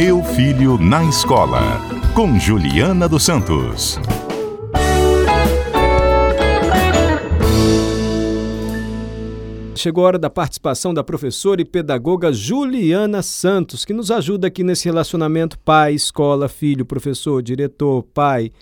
Meu Filho na Escola, com Juliana dos Santos. Chegou a hora da participação da professora e pedagoga Juliana Santos, que nos ajuda aqui nesse relacionamento pai, escola, filho, professor, diretor, pai,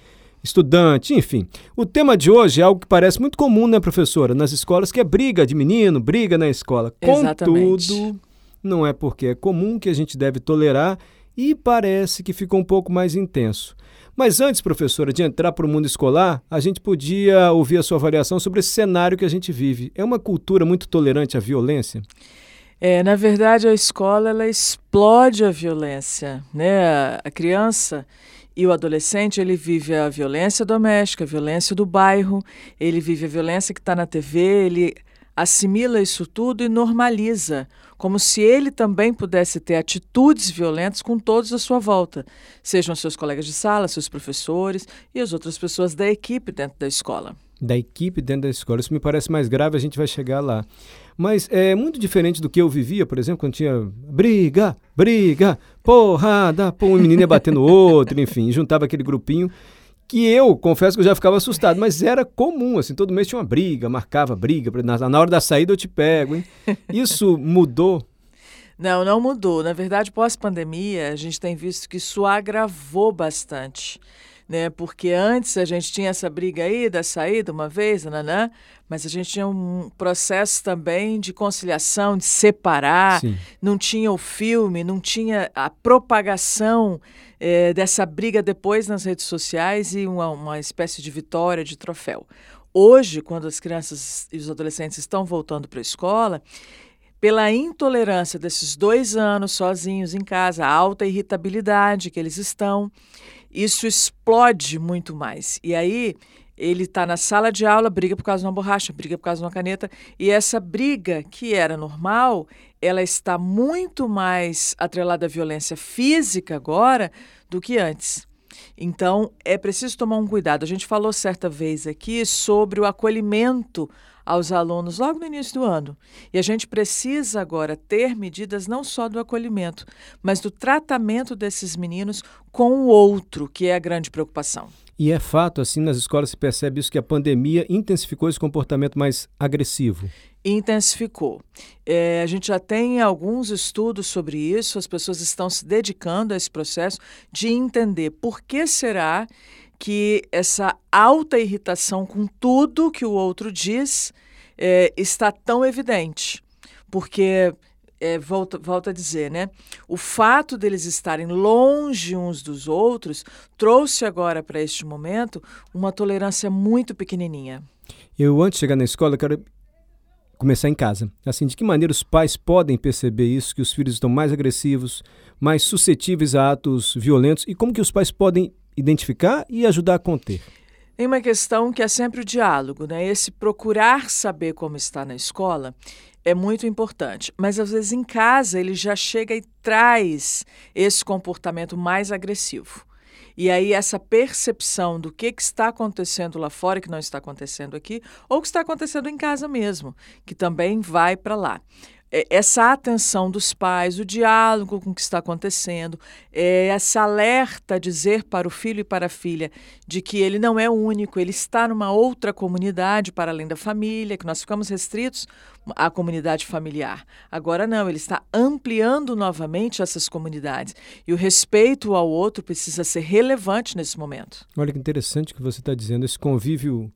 estudante, enfim. O tema de hoje é algo que parece muito comum, né, professora, nas escolas, que é briga de menino, briga na escola. Exatamente. Contudo, não é porque é comum que a gente deve tolerar e parece que ficou um pouco mais intenso. Mas antes, professora, de entrar para o mundo escolar, a gente podia ouvir a sua avaliação sobre esse cenário que a gente vive. É uma cultura muito tolerante à violência? É, na verdade, a escola ela explode a violência, né? A criança e o adolescente ele vive a violência doméstica, a violência do bairro, ele vive a violência que está na TV, ele assimila isso tudo e normaliza, como se ele também pudesse ter atitudes violentas com todos à sua volta, sejam seus colegas de sala, seus professores e as outras pessoas da equipe dentro da escola. Da equipe dentro da escola. Isso me parece mais grave, a gente vai chegar lá. Mas é muito diferente do que eu vivia, por exemplo, quando tinha briga, briga, porrada, pô, um menino ia bater no outro, enfim, juntava aquele grupinho que eu confesso que eu já ficava assustado, mas era comum, assim, todo mês tinha uma briga, marcava briga, na, na hora da saída eu te pego, hein? Isso mudou? Não, não mudou. Na verdade, pós-pandemia, a gente tem visto que isso agravou bastante. Né? Porque antes a gente tinha essa briga aí da saída uma vez, nanã, mas a gente tinha um processo também de conciliação, de separar, Sim. não tinha o filme, não tinha a propagação é, dessa briga depois nas redes sociais e uma, uma espécie de vitória, de troféu. Hoje, quando as crianças e os adolescentes estão voltando para a escola, pela intolerância desses dois anos sozinhos em casa, a alta irritabilidade que eles estão, isso explode muito mais. E aí ele está na sala de aula, briga por causa de uma borracha, briga por causa de uma caneta, e essa briga que era normal, ela está muito mais atrelada à violência física agora do que antes. Então, é preciso tomar um cuidado. A gente falou certa vez aqui sobre o acolhimento aos alunos logo no início do ano. E a gente precisa agora ter medidas não só do acolhimento, mas do tratamento desses meninos com o outro, que é a grande preocupação. E é fato, assim, nas escolas se percebe isso, que a pandemia intensificou esse comportamento mais agressivo. Intensificou. É, a gente já tem alguns estudos sobre isso, as pessoas estão se dedicando a esse processo de entender por que será que essa alta irritação com tudo que o outro diz é, está tão evidente. Porque é, volta, volta a dizer, né? O fato deles estarem longe uns dos outros trouxe agora para este momento uma tolerância muito pequenininha. Eu, antes de chegar na escola, quero começar em casa. Assim, de que maneira os pais podem perceber isso, que os filhos estão mais agressivos, mais suscetíveis a atos violentos, e como que os pais podem identificar e ajudar a conter? Tem uma questão que é sempre o diálogo, né? Esse procurar saber como está na escola é muito importante. Mas às vezes em casa ele já chega e traz esse comportamento mais agressivo. E aí essa percepção do que, que está acontecendo lá fora, que não está acontecendo aqui, ou que está acontecendo em casa mesmo, que também vai para lá. É, essa atenção dos pais, o diálogo com o que está acontecendo, é, esse alerta a dizer para o filho e para a filha de que ele não é único, ele está numa outra comunidade para além da família, que nós ficamos restritos à comunidade familiar. Agora não, ele está ampliando novamente essas comunidades. E o respeito ao outro precisa ser relevante nesse momento. Olha que interessante que você está dizendo, esse convívio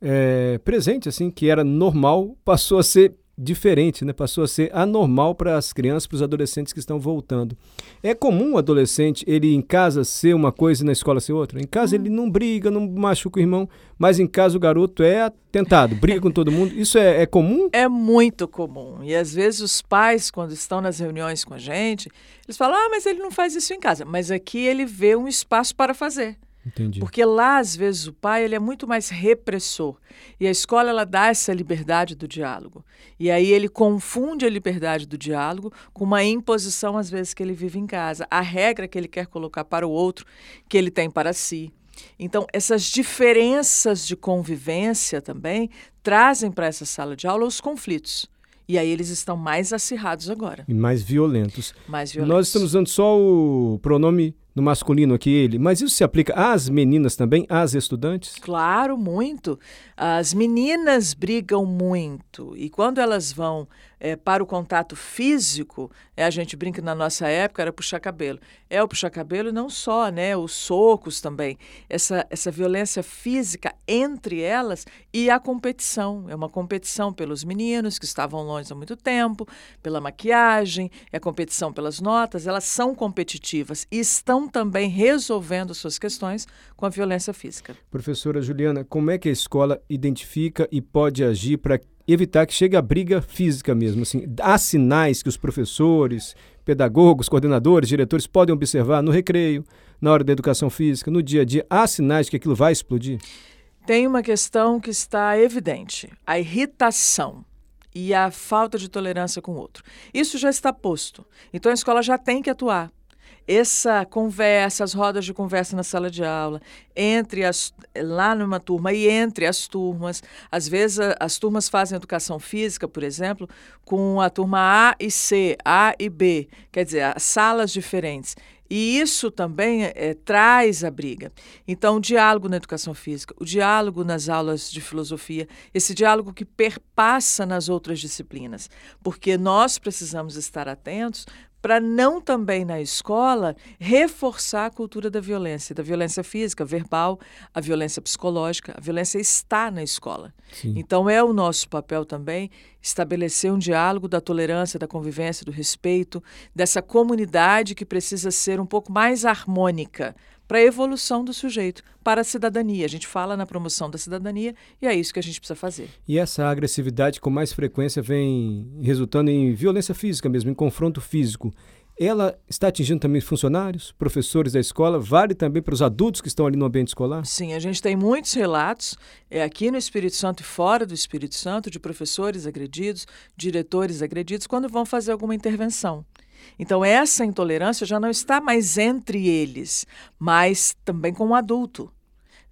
é, presente, assim, que era normal, passou a ser diferente, né? passou a ser anormal para as crianças, para os adolescentes que estão voltando. É comum o adolescente, ele em casa ser uma coisa e na escola ser outra? Em casa ele não briga, não machuca o irmão, mas em casa o garoto é atentado, briga com todo mundo. Isso é, é comum? É muito comum. E às vezes os pais, quando estão nas reuniões com a gente, eles falam, ah, mas ele não faz isso em casa. Mas aqui ele vê um espaço para fazer. Entendi. Porque lá, às vezes, o pai ele é muito mais repressor. E a escola ela dá essa liberdade do diálogo. E aí ele confunde a liberdade do diálogo com uma imposição, às vezes, que ele vive em casa. A regra que ele quer colocar para o outro, que ele tem para si. Então, essas diferenças de convivência também trazem para essa sala de aula os conflitos. E aí eles estão mais acirrados agora. E mais violentos. Mais violentos. Nós estamos usando só o pronome no masculino aqui, ele. Mas isso se aplica às meninas também, às estudantes? Claro, muito. As meninas brigam muito. E quando elas vão é, para o contato físico, é, a gente brinca na nossa época, era puxar cabelo. É o puxar cabelo não só, né? Os socos também. Essa, essa violência física entre elas e a competição. É uma competição pelos meninos que estavam longe há muito tempo, pela maquiagem, é a competição pelas notas. Elas são competitivas e estão também resolvendo suas questões com a violência física. Professora Juliana, como é que a escola identifica e pode agir para evitar que chegue a briga física mesmo. Assim, há sinais que os professores, pedagogos, coordenadores, diretores podem observar no recreio, na hora da educação física, no dia a dia. Há sinais que aquilo vai explodir? Tem uma questão que está evidente: a irritação e a falta de tolerância com o outro. Isso já está posto. Então a escola já tem que atuar essa conversa, as rodas de conversa na sala de aula, entre as lá numa turma e entre as turmas. Às vezes a, as turmas fazem educação física, por exemplo, com a turma A e C, A e B, quer dizer, as salas diferentes. E isso também é, traz a briga. Então, o diálogo na educação física, o diálogo nas aulas de filosofia, esse diálogo que perpassa nas outras disciplinas, porque nós precisamos estar atentos para não também na escola reforçar a cultura da violência, da violência física, verbal, a violência psicológica. A violência está na escola. Sim. Então é o nosso papel também estabelecer um diálogo da tolerância, da convivência, do respeito, dessa comunidade que precisa ser um pouco mais harmônica para a evolução do sujeito, para a cidadania. A gente fala na promoção da cidadania e é isso que a gente precisa fazer. E essa agressividade com mais frequência vem resultando em violência física mesmo, em confronto físico. Ela está atingindo também funcionários, professores da escola, vale também para os adultos que estão ali no ambiente escolar? Sim, a gente tem muitos relatos, é, aqui no Espírito Santo e fora do Espírito Santo, de professores agredidos, diretores agredidos, quando vão fazer alguma intervenção. Então, essa intolerância já não está mais entre eles, mas também com o adulto.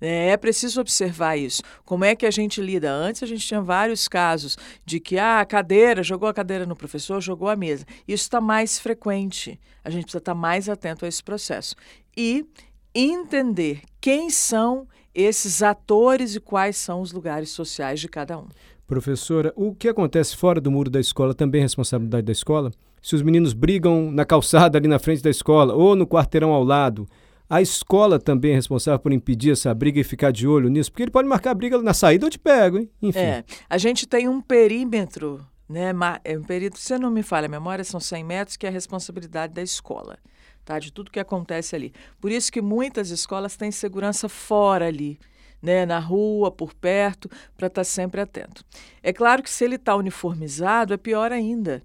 É, é preciso observar isso. Como é que a gente lida? Antes a gente tinha vários casos de que ah, a cadeira, jogou a cadeira no professor, jogou a mesa. Isso está mais frequente. A gente precisa estar mais atento a esse processo. E entender quem são esses atores e quais são os lugares sociais de cada um. Professora, o que acontece fora do muro da escola também é responsabilidade da escola? Se os meninos brigam na calçada ali na frente da escola ou no quarteirão ao lado, a escola também é responsável por impedir essa briga e ficar de olho nisso? Porque ele pode marcar a briga na saída ou te pego, hein? Enfim. É, a gente tem um perímetro, né? É um perímetro, se não me falha a memória, são 100 metros, que é a responsabilidade da escola, tá? De tudo que acontece ali. Por isso que muitas escolas têm segurança fora ali né, na rua, por perto, para estar tá sempre atento. É claro que se ele está uniformizado, é pior ainda,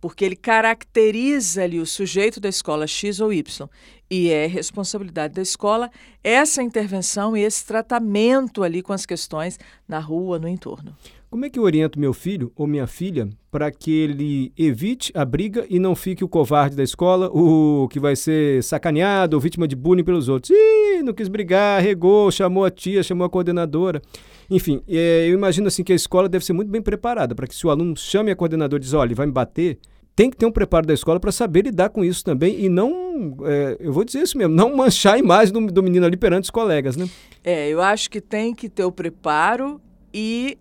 porque ele caracteriza ali o sujeito da escola X ou Y. E é responsabilidade da escola essa intervenção e esse tratamento ali com as questões na rua, no entorno. Como é que eu oriento meu filho ou minha filha para que ele evite a briga e não fique o covarde da escola, o que vai ser sacaneado ou vítima de bullying pelos outros? Ih, não quis brigar, regou, chamou a tia, chamou a coordenadora. Enfim, é, eu imagino assim que a escola deve ser muito bem preparada para que se o aluno chame a coordenadora e diz, olha, ele vai me bater, tem que ter um preparo da escola para saber lidar com isso também e não, é, eu vou dizer isso mesmo, não manchar a imagem do, do menino ali perante os colegas, né? É, eu acho que tem que ter o preparo e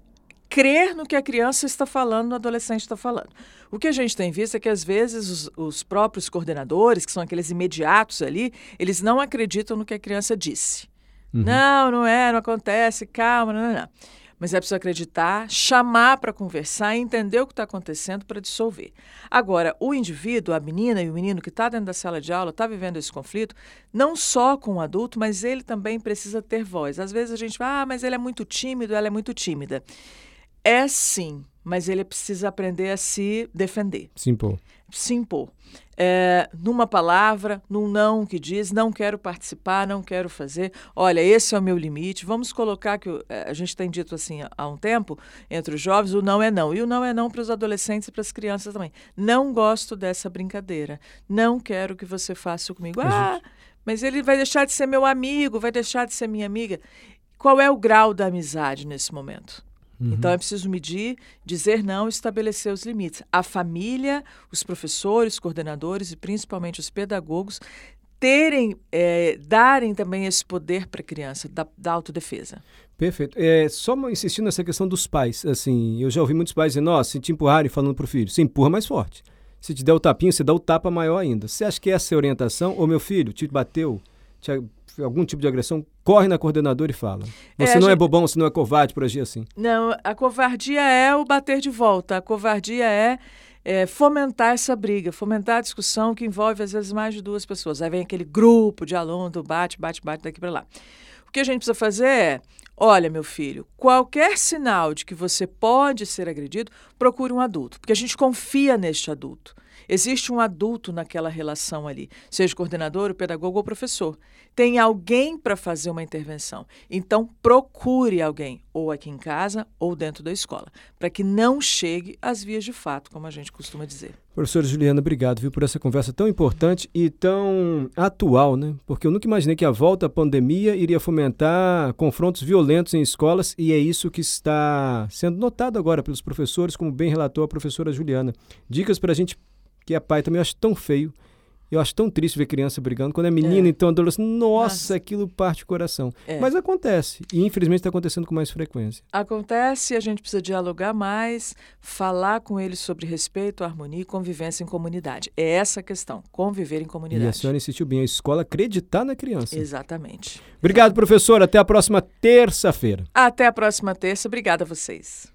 crer no que a criança está falando, o adolescente está falando. O que a gente tem visto é que, às vezes, os, os, próprios coordenadores, que são aqueles imediatos ali, eles não acreditam no que a criança disse. Uhum. Não, não é, não acontece, calma, não, não, não. Mas é preciso acreditar, chamar para conversar, entender o que está acontecendo para dissolver. Agora, o indivíduo, a menina e o menino que está dentro da sala de aula, está vivendo esse conflito, não só com o adulto, mas ele também precisa ter voz. Às vezes a gente fala, ah, mas ele é muito tímido, ela é muito tímida. É sim, mas ele precisa aprender a se defender. Se impor. Se impor. É, numa palavra, num não que diz, não quero participar, não quero fazer. Olha, esse é o meu limite. Vamos colocar que é, a gente tem dito assim há um tempo entre os jovens, o não é não. E o não é não para os adolescentes e para as crianças também. Não gosto dessa brincadeira. Não quero que você faça comigo. Ah, mas ele vai deixar de ser meu amigo, vai deixar de ser minha amiga. Qual é o grau da amizade nesse momento? Uhum. Então é preciso medir, dizer não, estabelecer os limites. A família, os professores, coordenadores e principalmente os pedagogos terem, é, darem também esse poder para a criança da, da autodefesa. Perfeito. É, só insistindo nessa questão dos pais, assim, eu já ouvi muitos pais dizendo, nossa, se te empurrarem falando para o filho, você empurra mais forte. Se te der o tapinha, você dá o tapa maior ainda. Você acha que essa é a orientação? Ou meu filho te bateu, te, algum tipo de agressão, corre na coordenadora e fala. Você é, não é gente... é bobão, você não é covarde por agir assim. Não, a covardia é o bater de volta. A covardia é, é, fomentar essa briga, fomentar a discussão que envolve às vezes mais de duas pessoas. Aí vem aquele grupo de aluno, bate, bate, bate daqui para lá. O que a gente precisa fazer é, olha, meu filho, qualquer sinal de que você pode ser agredido, procure um adulto, porque a gente confia neste adulto. Existe um adulto naquela relação ali, seja o coordenador, o pedagogo ou professor. Tem alguém para fazer uma intervenção. Então, procure alguém, ou aqui em casa ou dentro da escola, para que não chegue às vias de fato, como a gente costuma dizer. Professora Juliana, obrigado viu, por essa conversa tão importante e tão atual, né? Porque eu nunca imaginei que a volta à pandemia iria fomentar confrontos violentos em escolas e é isso que está sendo notado agora pelos professores, como bem relatou a professora Juliana. Dicas para a gente que é pai também, eu acho tão feio. Eu acho tão triste ver criança brigando. Quando é menina, é. então, adolescente, nossa, nossa, aquilo parte o coração. É. Mas acontece. E infelizmente está acontecendo com mais frequência. Acontece, a gente precisa dialogar mais, falar com eles sobre respeito, harmonia e convivência em comunidade. É essa a questão, conviver em comunidade. E a senhora insistiu bem, a escola acreditar na criança. Exatamente. Obrigado, professor. Até a próxima terça-feira. Até a próxima terça. Obrigada a vocês.